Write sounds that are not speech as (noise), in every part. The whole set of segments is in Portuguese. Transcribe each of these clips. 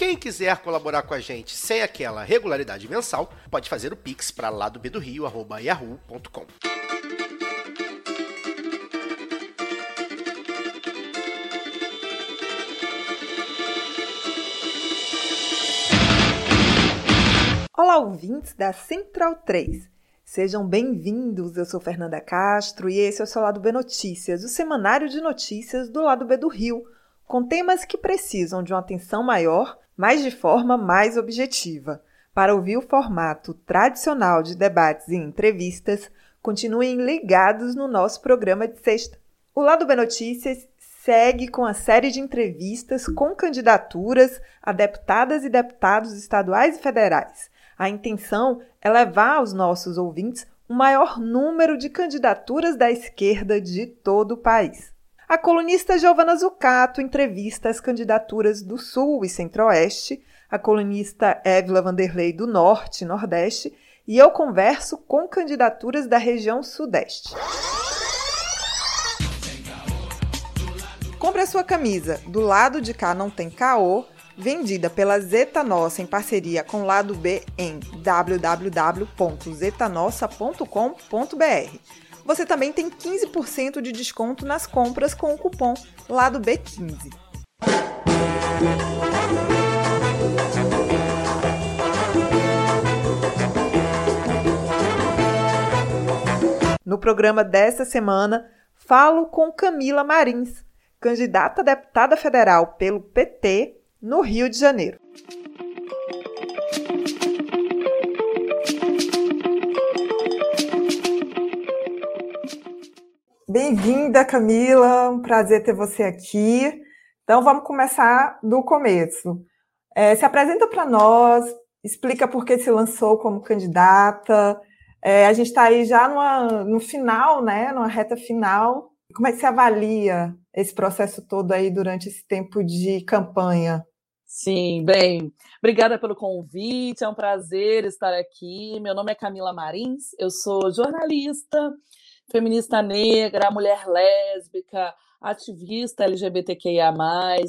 Quem quiser colaborar com a gente sem aquela regularidade mensal, pode fazer o pix para lá do yahoo.com. Olá, ouvintes da Central 3. Sejam bem-vindos. Eu sou Fernanda Castro e esse é o seu Lado B Notícias, o semanário de notícias do Lado B do Rio, com temas que precisam de uma atenção maior mas de forma mais objetiva. Para ouvir o formato tradicional de debates e entrevistas, continuem ligados no nosso programa de sexta. O Lado B Notícias segue com a série de entrevistas com candidaturas a deputadas e deputados estaduais e federais. A intenção é levar aos nossos ouvintes o maior número de candidaturas da esquerda de todo o país. A colunista Giovana Zucato entrevista as candidaturas do Sul e Centro-Oeste, a colunista Évila Vanderlei do Norte e Nordeste, e eu converso com candidaturas da região Sudeste. Compre a sua camisa Do Lado de Cá Não Tem Caô, vendida pela Zeta Nossa em parceria com Lado B em www.zetanossa.com.br. Você também tem 15% de desconto nas compras com o cupom lado B15. No programa dessa semana, falo com Camila Marins, candidata a deputada federal pelo PT no Rio de Janeiro. Bem-vinda, Camila. Um prazer ter você aqui. Então, vamos começar do começo. É, se apresenta para nós, explica por que se lançou como candidata. É, a gente está aí já numa, no final, né, numa reta final. Como é que você avalia esse processo todo aí durante esse tempo de campanha? Sim, bem, obrigada pelo convite, é um prazer estar aqui. Meu nome é Camila Marins, eu sou jornalista, feminista negra, mulher lésbica, ativista LGBTQIA,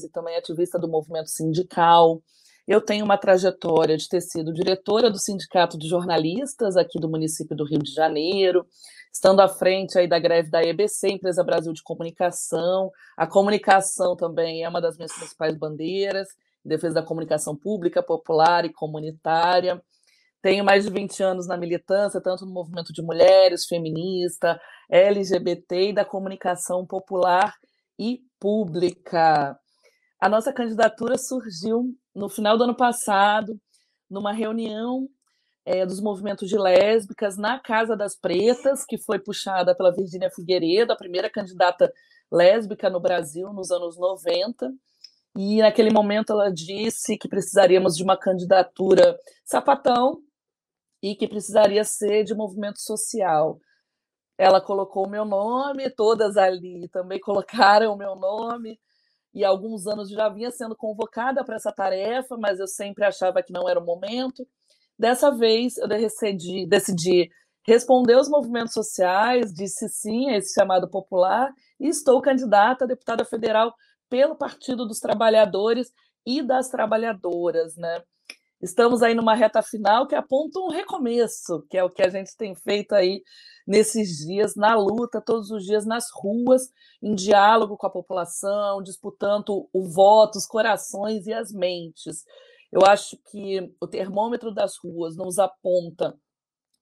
e também ativista do movimento sindical. Eu tenho uma trajetória de ter sido diretora do Sindicato de Jornalistas aqui do município do Rio de Janeiro, estando à frente aí da greve da EBC, Empresa Brasil de Comunicação. A comunicação também é uma das minhas principais bandeiras, defesa da comunicação pública, popular e comunitária. Tenho mais de 20 anos na militância, tanto no movimento de mulheres, feminista, LGBT e da comunicação popular e pública. A nossa candidatura surgiu no final do ano passado, numa reunião é, dos movimentos de lésbicas na Casa das Pretas, que foi puxada pela Virgínia Figueiredo, a primeira candidata lésbica no Brasil nos anos 90. E naquele momento ela disse que precisaríamos de uma candidatura sapatão, e que precisaria ser de movimento social. Ela colocou o meu nome, todas ali também colocaram o meu nome, e há alguns anos já vinha sendo convocada para essa tarefa, mas eu sempre achava que não era o momento. Dessa vez eu decidi, decidi responder aos movimentos sociais, disse sim a esse chamado popular, e estou candidata a deputada federal pelo Partido dos Trabalhadores e das Trabalhadoras, né? Estamos aí numa reta final que aponta um recomeço, que é o que a gente tem feito aí nesses dias, na luta, todos os dias nas ruas, em diálogo com a população, disputando o voto, os corações e as mentes. Eu acho que o termômetro das ruas nos aponta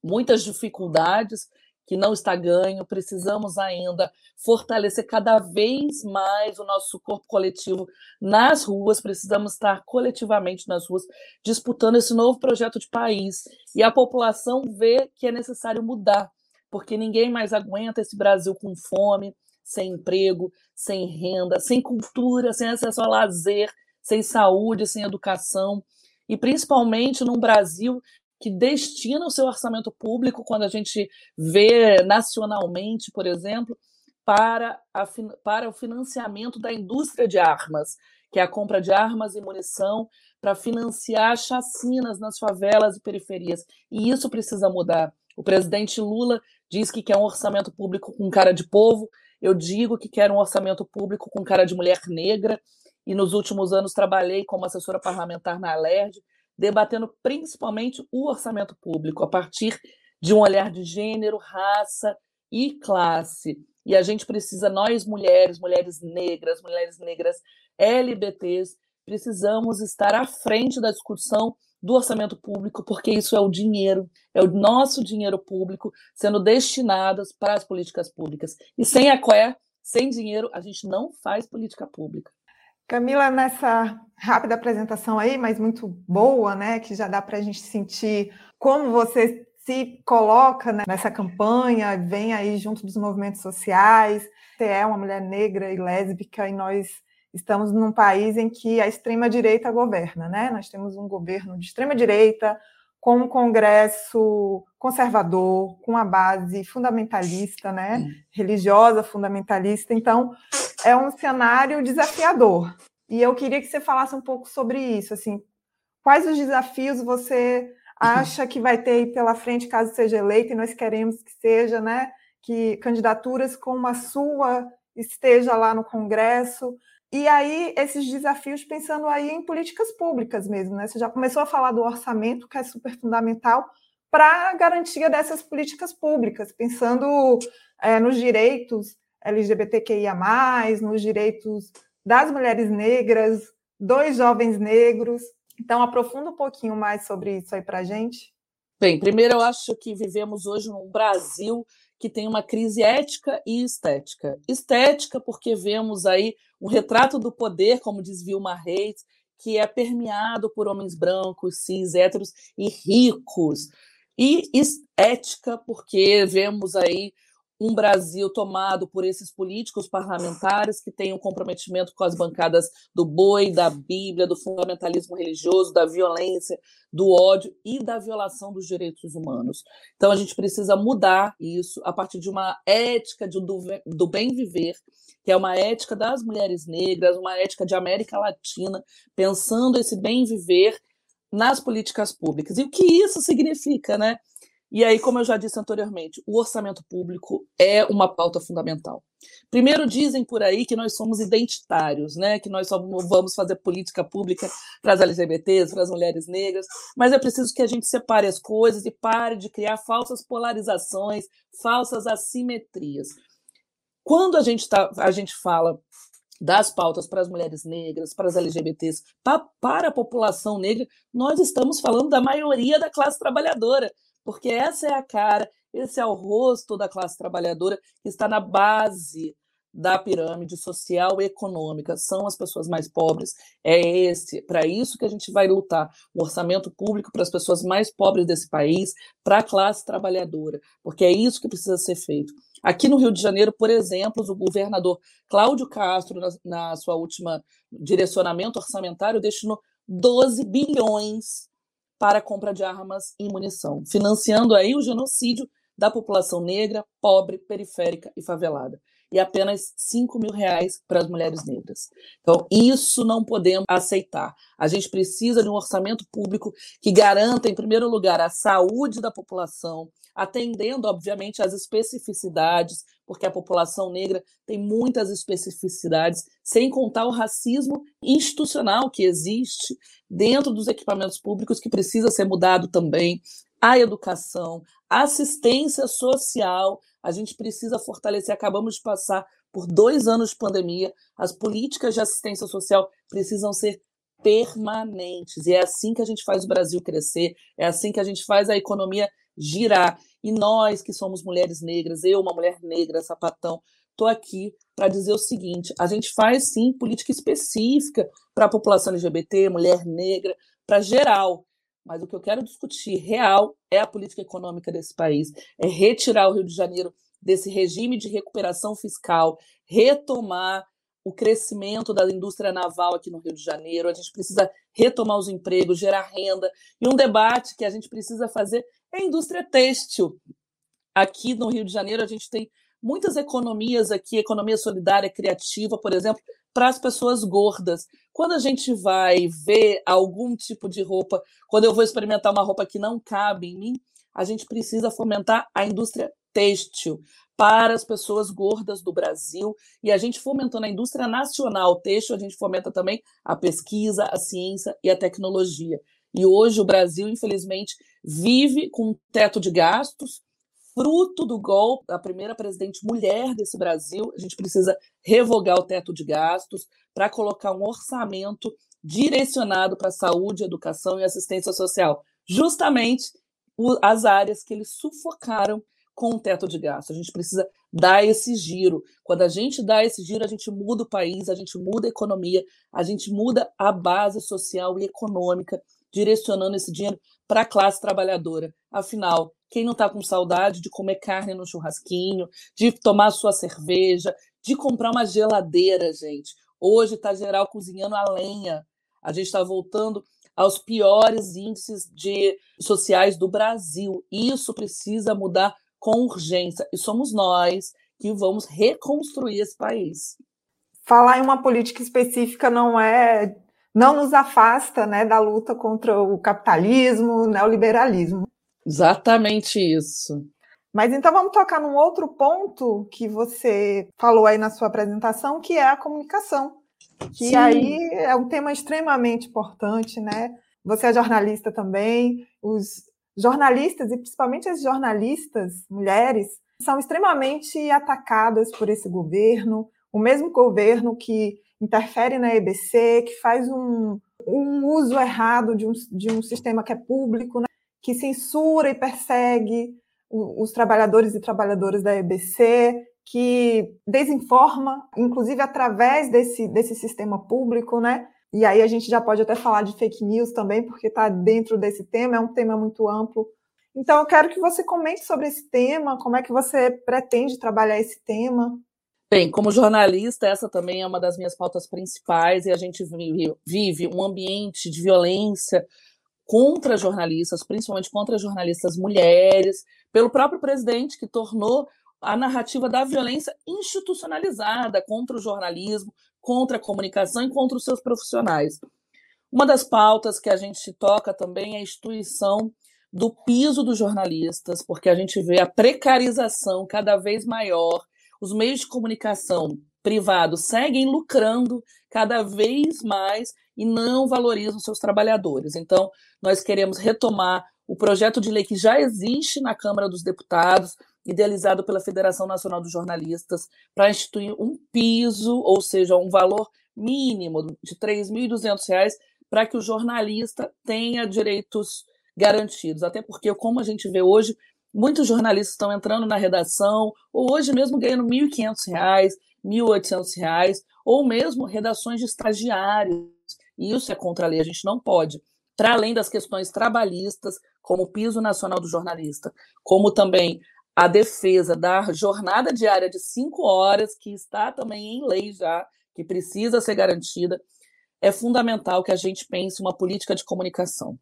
muitas dificuldades que não está ganho, precisamos ainda fortalecer cada vez mais o nosso corpo coletivo nas ruas, precisamos estar coletivamente nas ruas disputando esse novo projeto de país. E a população vê que é necessário mudar, porque ninguém mais aguenta esse Brasil com fome, sem emprego, sem renda, sem cultura, sem acesso a lazer, sem saúde, sem educação. e principalmente num Brasil que destina o seu orçamento público, quando a gente vê nacionalmente, por exemplo, para, a, para o financiamento da indústria de armas, que é a compra de armas e munição para financiar chacinas nas favelas e periferias. E isso precisa mudar. O presidente Lula diz que quer um orçamento público com cara de povo, eu digo que quero um orçamento público com cara de mulher negra, e nos últimos anos trabalhei como assessora parlamentar na Alerj, debatendo principalmente o orçamento público, a partir de um olhar de gênero, raça e classe. E a gente precisa, nós mulheres, mulheres negras, mulheres negras LBTs, precisamos estar à frente da discussão do orçamento público, porque isso é o dinheiro, é o nosso dinheiro público sendo destinado para as políticas públicas. E sem a COE, sem dinheiro, a gente não faz política pública. Camila, nessa rápida apresentação aí, mas muito boa, né, que já dá para a gente sentir como você se coloca né, nessa campanha, vem aí junto dos movimentos sociais, você é uma mulher negra e lésbica e nós estamos num país em que a extrema-direita governa, né? Nós temos um governo de extrema-direita, com um Congresso conservador, com uma base fundamentalista, né? religiosa fundamentalista. Então, é um cenário desafiador. E eu queria que você falasse um pouco sobre isso. Assim, quais os desafios você acha que vai ter aí pela frente caso seja eleito? E nós queremos que seja, né? Que candidaturas como a sua esteja lá no Congresso. E aí, esses desafios pensando aí em políticas públicas mesmo, né? Você já começou a falar do orçamento, que é super fundamental para a garantia dessas políticas públicas, pensando é, nos direitos LGBTQIA, nos direitos das mulheres negras, dos jovens negros. Então, aprofunda um pouquinho mais sobre isso aí para a gente. Bem, primeiro eu acho que vivemos hoje num Brasil que tem uma crise ética e estética. Estética, porque vemos aí um retrato do poder, como diz Vilma Reis, que é permeado por homens brancos, cis, héteros e ricos. E ética, porque vemos aí um Brasil tomado por esses políticos parlamentares que têm um comprometimento com as bancadas do boi, da Bíblia, do fundamentalismo religioso, da violência, do ódio e da violação dos direitos humanos. Então a gente precisa mudar isso a partir de uma ética de, do, do bem viver, que é uma ética das mulheres negras, uma ética de América Latina, pensando esse bem viver nas políticas públicas. E o que isso significa, né? E aí, como eu já disse anteriormente, o orçamento público é uma pauta fundamental. Primeiro, dizem por aí que nós somos identitários, né? que nós só vamos fazer política pública para as LGBTs, para as mulheres negras, mas é preciso que a gente separe as coisas e pare de criar falsas polarizações, falsas assimetrias. Quando a gente, tá, a gente fala das pautas para as mulheres negras, para as LGBTs, para, para a população negra, nós estamos falando da maioria da classe trabalhadora porque essa é a cara, esse é o rosto da classe trabalhadora que está na base da pirâmide social e econômica, são as pessoas mais pobres. É esse, para isso que a gente vai lutar, o orçamento público para as pessoas mais pobres desse país, para a classe trabalhadora, porque é isso que precisa ser feito. Aqui no Rio de Janeiro, por exemplo, o governador Cláudio Castro, na, na sua última direcionamento orçamentário, destinou 12 bilhões para compra de armas e munição, financiando aí o genocídio da população negra, pobre, periférica e favelada. E apenas 5 mil reais para as mulheres negras. Então, isso não podemos aceitar. A gente precisa de um orçamento público que garanta, em primeiro lugar, a saúde da população, atendendo, obviamente, às especificidades, porque a população negra tem muitas especificidades, sem contar o racismo institucional que existe dentro dos equipamentos públicos, que precisa ser mudado também, a educação, a assistência social, a gente precisa fortalecer. Acabamos de passar por dois anos de pandemia, as políticas de assistência social precisam ser permanentes. E é assim que a gente faz o Brasil crescer, é assim que a gente faz a economia girar. E nós que somos mulheres negras, eu, uma mulher negra, sapatão, estou aqui para dizer o seguinte: a gente faz sim política específica para a população LGBT, mulher negra, para geral. Mas o que eu quero discutir real é a política econômica desse país, é retirar o Rio de Janeiro desse regime de recuperação fiscal, retomar o crescimento da indústria naval aqui no Rio de Janeiro, a gente precisa retomar os empregos, gerar renda. E um debate que a gente precisa fazer é a indústria têxtil. Aqui no Rio de Janeiro, a gente tem muitas economias aqui, economia solidária, criativa, por exemplo, para as pessoas gordas. Quando a gente vai ver algum tipo de roupa, quando eu vou experimentar uma roupa que não cabe em mim, a gente precisa fomentar a indústria têxtil para as pessoas gordas do Brasil. E a gente fomentando a indústria nacional têxtil, a gente fomenta também a pesquisa, a ciência e a tecnologia. E hoje o Brasil, infelizmente, vive com um teto de gastos, fruto do golpe da primeira presidente mulher desse Brasil. A gente precisa revogar o teto de gastos para colocar um orçamento direcionado para saúde, educação e assistência social, justamente as áreas que eles sufocaram com o teto de gastos. A gente precisa dar esse giro. Quando a gente dá esse giro, a gente muda o país, a gente muda a economia, a gente muda a base social e econômica, direcionando esse dinheiro para a classe trabalhadora. Afinal, quem não está com saudade de comer carne no churrasquinho, de tomar sua cerveja, de comprar uma geladeira, gente? Hoje está geral cozinhando a lenha. A gente está voltando aos piores índices de sociais do Brasil. Isso precisa mudar com urgência. E somos nós que vamos reconstruir esse país. Falar em uma política específica não é não nos afasta né, da luta contra o capitalismo, o neoliberalismo. Exatamente isso. Mas então vamos tocar num outro ponto que você falou aí na sua apresentação, que é a comunicação. Que Sim. aí é um tema extremamente importante, né? Você é jornalista também, os jornalistas, e principalmente as jornalistas mulheres, são extremamente atacadas por esse governo, o mesmo governo que interfere na EBC, que faz um, um uso errado de um, de um sistema que é público, né? que censura e persegue os trabalhadores e trabalhadoras da EBC, que desinforma, inclusive através desse, desse sistema público, né? E aí a gente já pode até falar de fake news também, porque está dentro desse tema, é um tema muito amplo. Então, eu quero que você comente sobre esse tema, como é que você pretende trabalhar esse tema. Bem, como jornalista, essa também é uma das minhas pautas principais, e a gente vive, um ambiente de violência contra jornalistas, principalmente contra jornalistas mulheres, pelo próprio presidente, que tornou a narrativa da violência institucionalizada contra o jornalismo, contra a comunicação e contra os seus profissionais. Uma das pautas que a gente toca também é a instituição do piso dos jornalistas, porque a gente vê a precarização cada vez maior, os meios de comunicação privados seguem lucrando cada vez mais e não valorizam seus trabalhadores. Então, nós queremos retomar o projeto de lei que já existe na Câmara dos Deputados, idealizado pela Federação Nacional dos Jornalistas, para instituir um piso, ou seja, um valor mínimo de R$ 3.200 para que o jornalista tenha direitos garantidos. Até porque, como a gente vê hoje, muitos jornalistas estão entrando na redação, ou hoje mesmo ganhando R$ 1.500, R$ 1.800, ou mesmo redações de estagiários. E isso é contra a lei, a gente não pode. Para além das questões trabalhistas, como o piso nacional do jornalista, como também a defesa da jornada diária de cinco horas, que está também em lei já, que precisa ser garantida, é fundamental que a gente pense uma política de comunicação.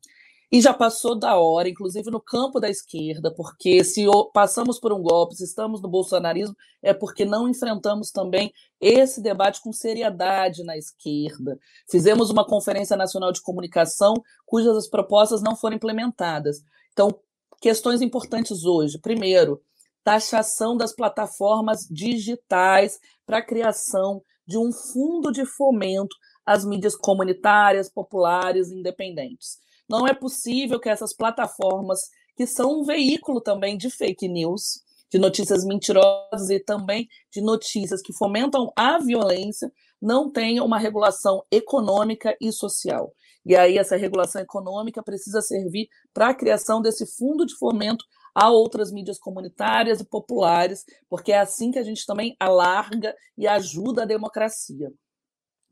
E já passou da hora, inclusive no campo da esquerda, porque se passamos por um golpe, se estamos no bolsonarismo, é porque não enfrentamos também esse debate com seriedade na esquerda. Fizemos uma Conferência Nacional de Comunicação cujas propostas não foram implementadas. Então, questões importantes hoje. Primeiro, taxação das plataformas digitais para a criação de um fundo de fomento às mídias comunitárias, populares e independentes. Não é possível que essas plataformas, que são um veículo também de fake news, de notícias mentirosas e também de notícias que fomentam a violência, não tenham uma regulação econômica e social. E aí essa regulação econômica precisa servir para a criação desse fundo de fomento a outras mídias comunitárias e populares, porque é assim que a gente também alarga e ajuda a democracia.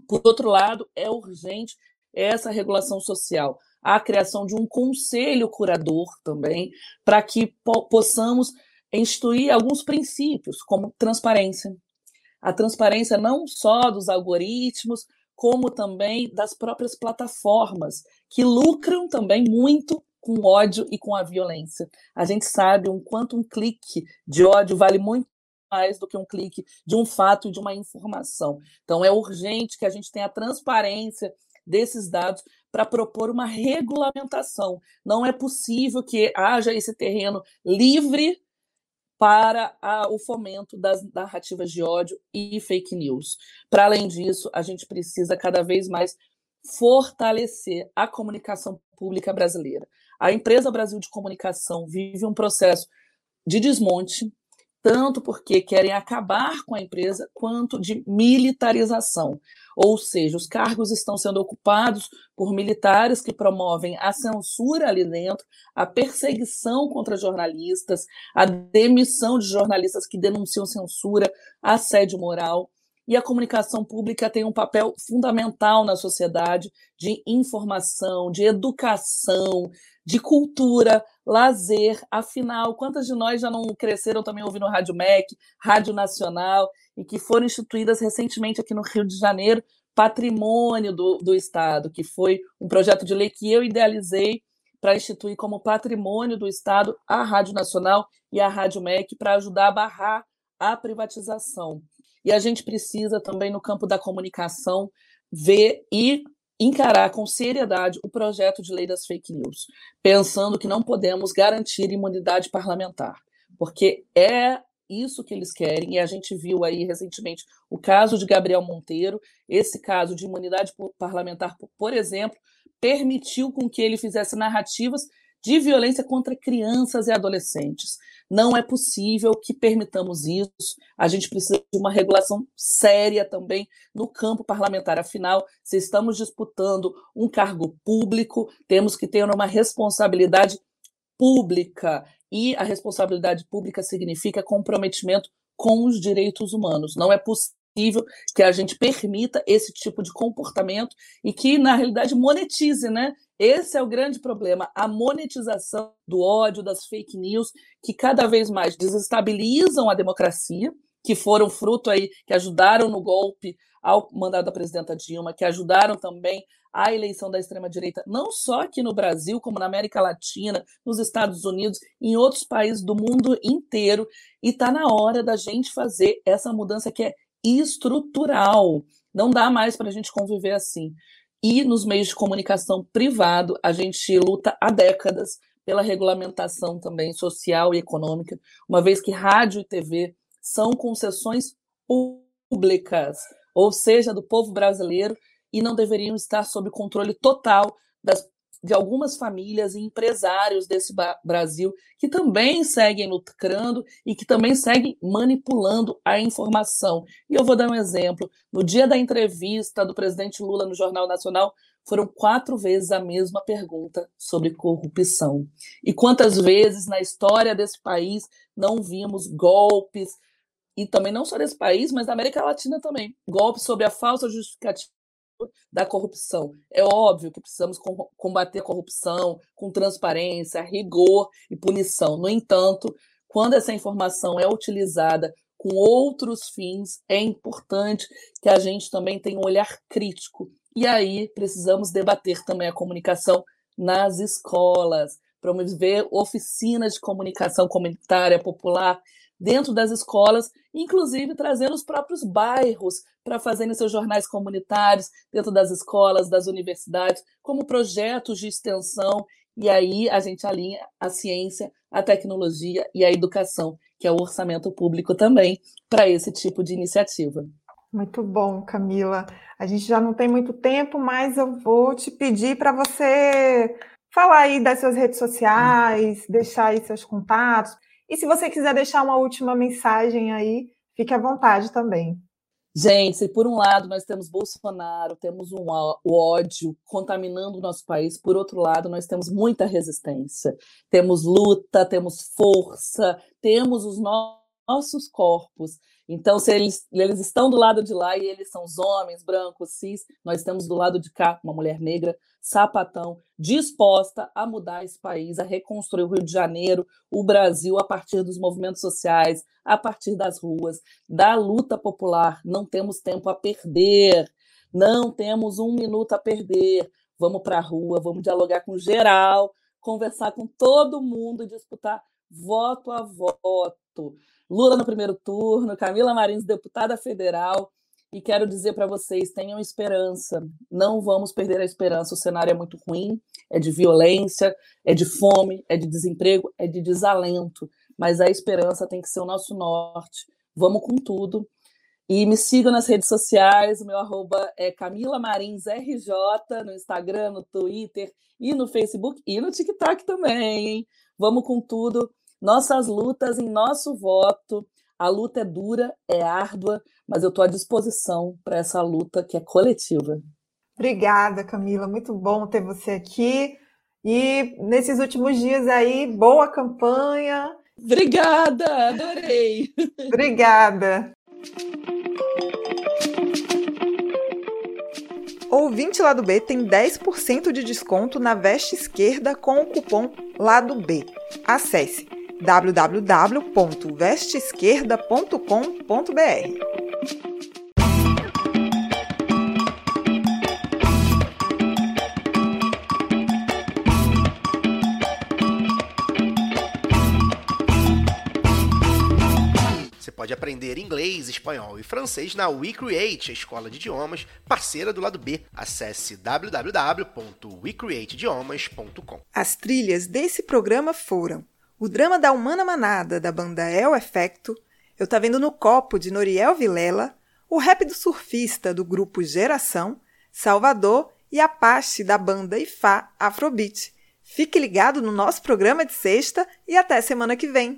Por outro lado, é urgente essa regulação social, a criação de um conselho curador também, para que po possamos instituir alguns princípios, como transparência. A transparência não só dos algoritmos, como também das próprias plataformas, que lucram também muito com ódio e com a violência. A gente sabe um quanto um clique de ódio vale muito mais do que um clique de um fato e de uma informação. Então é urgente que a gente tenha a transparência desses dados para propor uma regulamentação. Não é possível que haja esse terreno livre para a, o fomento das narrativas de ódio e fake news. Para além disso, a gente precisa cada vez mais fortalecer a comunicação pública brasileira. A empresa Brasil de Comunicação vive um processo de desmonte, tanto porque querem acabar com a empresa, quanto de militarização. Ou seja, os cargos estão sendo ocupados por militares que promovem a censura ali dentro, a perseguição contra jornalistas, a demissão de jornalistas que denunciam censura, assédio moral. E a comunicação pública tem um papel fundamental na sociedade de informação, de educação, de cultura, lazer. Afinal, quantas de nós já não cresceram também ouvindo Rádio MEC, Rádio Nacional, e que foram instituídas recentemente aqui no Rio de Janeiro, patrimônio do, do Estado, que foi um projeto de lei que eu idealizei para instituir como patrimônio do Estado a Rádio Nacional e a Rádio MEC para ajudar a barrar a privatização. E a gente precisa também, no campo da comunicação, ver e encarar com seriedade o projeto de lei das fake news, pensando que não podemos garantir imunidade parlamentar, porque é isso que eles querem, e a gente viu aí recentemente o caso de Gabriel Monteiro, esse caso de imunidade parlamentar, por exemplo, permitiu com que ele fizesse narrativas de violência contra crianças e adolescentes. Não é possível que permitamos isso. A gente precisa de uma regulação séria também no campo parlamentar. Afinal, se estamos disputando um cargo público, temos que ter uma responsabilidade pública. E a responsabilidade pública significa comprometimento com os direitos humanos. Não é possível que a gente permita esse tipo de comportamento e que, na realidade, monetize, né? Esse é o grande problema, a monetização do ódio, das fake news, que cada vez mais desestabilizam a democracia, que foram fruto aí, que ajudaram no golpe ao mandato da presidenta Dilma, que ajudaram também a eleição da extrema-direita, não só aqui no Brasil, como na América Latina, nos Estados Unidos, em outros países do mundo inteiro. E está na hora da gente fazer essa mudança que é estrutural. Não dá mais para a gente conviver assim. E nos meios de comunicação privado, a gente luta há décadas pela regulamentação também social e econômica, uma vez que rádio e TV são concessões públicas, ou seja, do povo brasileiro, e não deveriam estar sob controle total das de algumas famílias e empresários desse Brasil que também seguem lucrando e que também seguem manipulando a informação. E eu vou dar um exemplo. No dia da entrevista do presidente Lula no Jornal Nacional, foram quatro vezes a mesma pergunta sobre corrupção. E quantas vezes na história desse país não vimos golpes, e também não só desse país, mas da América Latina também, golpes sobre a falsa justificativa da corrupção. É óbvio que precisamos combater a corrupção com transparência, rigor e punição. No entanto, quando essa informação é utilizada com outros fins, é importante que a gente também tenha um olhar crítico. E aí precisamos debater também a comunicação nas escolas, promover oficinas de comunicação comunitária popular dentro das escolas, inclusive trazendo os próprios bairros para fazerem seus jornais comunitários dentro das escolas, das universidades, como projetos de extensão. E aí a gente alinha a ciência, a tecnologia e a educação, que é o orçamento público também, para esse tipo de iniciativa. Muito bom, Camila. A gente já não tem muito tempo, mas eu vou te pedir para você falar aí das suas redes sociais, deixar aí seus contatos. E se você quiser deixar uma última mensagem aí, fique à vontade também. Gente, se por um lado nós temos Bolsonaro, temos um ódio contaminando o nosso país, por outro lado nós temos muita resistência, temos luta, temos força, temos os nossos corpos Então, se eles, eles estão do lado de lá e eles são os homens brancos, cis, nós estamos do lado de cá, uma mulher negra, sapatão, disposta a mudar esse país, a reconstruir o Rio de Janeiro, o Brasil, a partir dos movimentos sociais, a partir das ruas, da luta popular. Não temos tempo a perder, não temos um minuto a perder. Vamos para a rua, vamos dialogar com geral, conversar com todo mundo e disputar voto a voto. Lula no primeiro turno, Camila Marins, deputada federal. E quero dizer para vocês: tenham esperança, não vamos perder a esperança. O cenário é muito ruim, é de violência, é de fome, é de desemprego, é de desalento. Mas a esperança tem que ser o nosso norte. Vamos com tudo. E me sigam nas redes sociais, o meu arroba é Camila Marins RJ, no Instagram, no Twitter e no Facebook e no TikTok também, hein? Vamos com tudo nossas lutas em nosso voto. A luta é dura, é árdua, mas eu estou à disposição para essa luta que é coletiva. Obrigada, Camila. Muito bom ter você aqui. E nesses últimos dias aí, boa campanha. Obrigada, adorei. (laughs) (laughs) Obrigada. Ouvinte Lado B tem 10% de desconto na veste esquerda com o cupom Lado B. Acesse www.vesteesquerda.com.br. Você pode aprender inglês, espanhol e francês na WeCreate, a escola de idiomas parceira do lado B. Acesse www.wecreateidiomas.com. As trilhas desse programa foram o drama da Humana Manada, da banda El Efecto, Eu Tá Vendo no Copo, de Noriel Vilela, o rap do surfista, do grupo Geração, Salvador e Apache, da banda Ifá Afrobeat. Fique ligado no nosso programa de sexta e até semana que vem.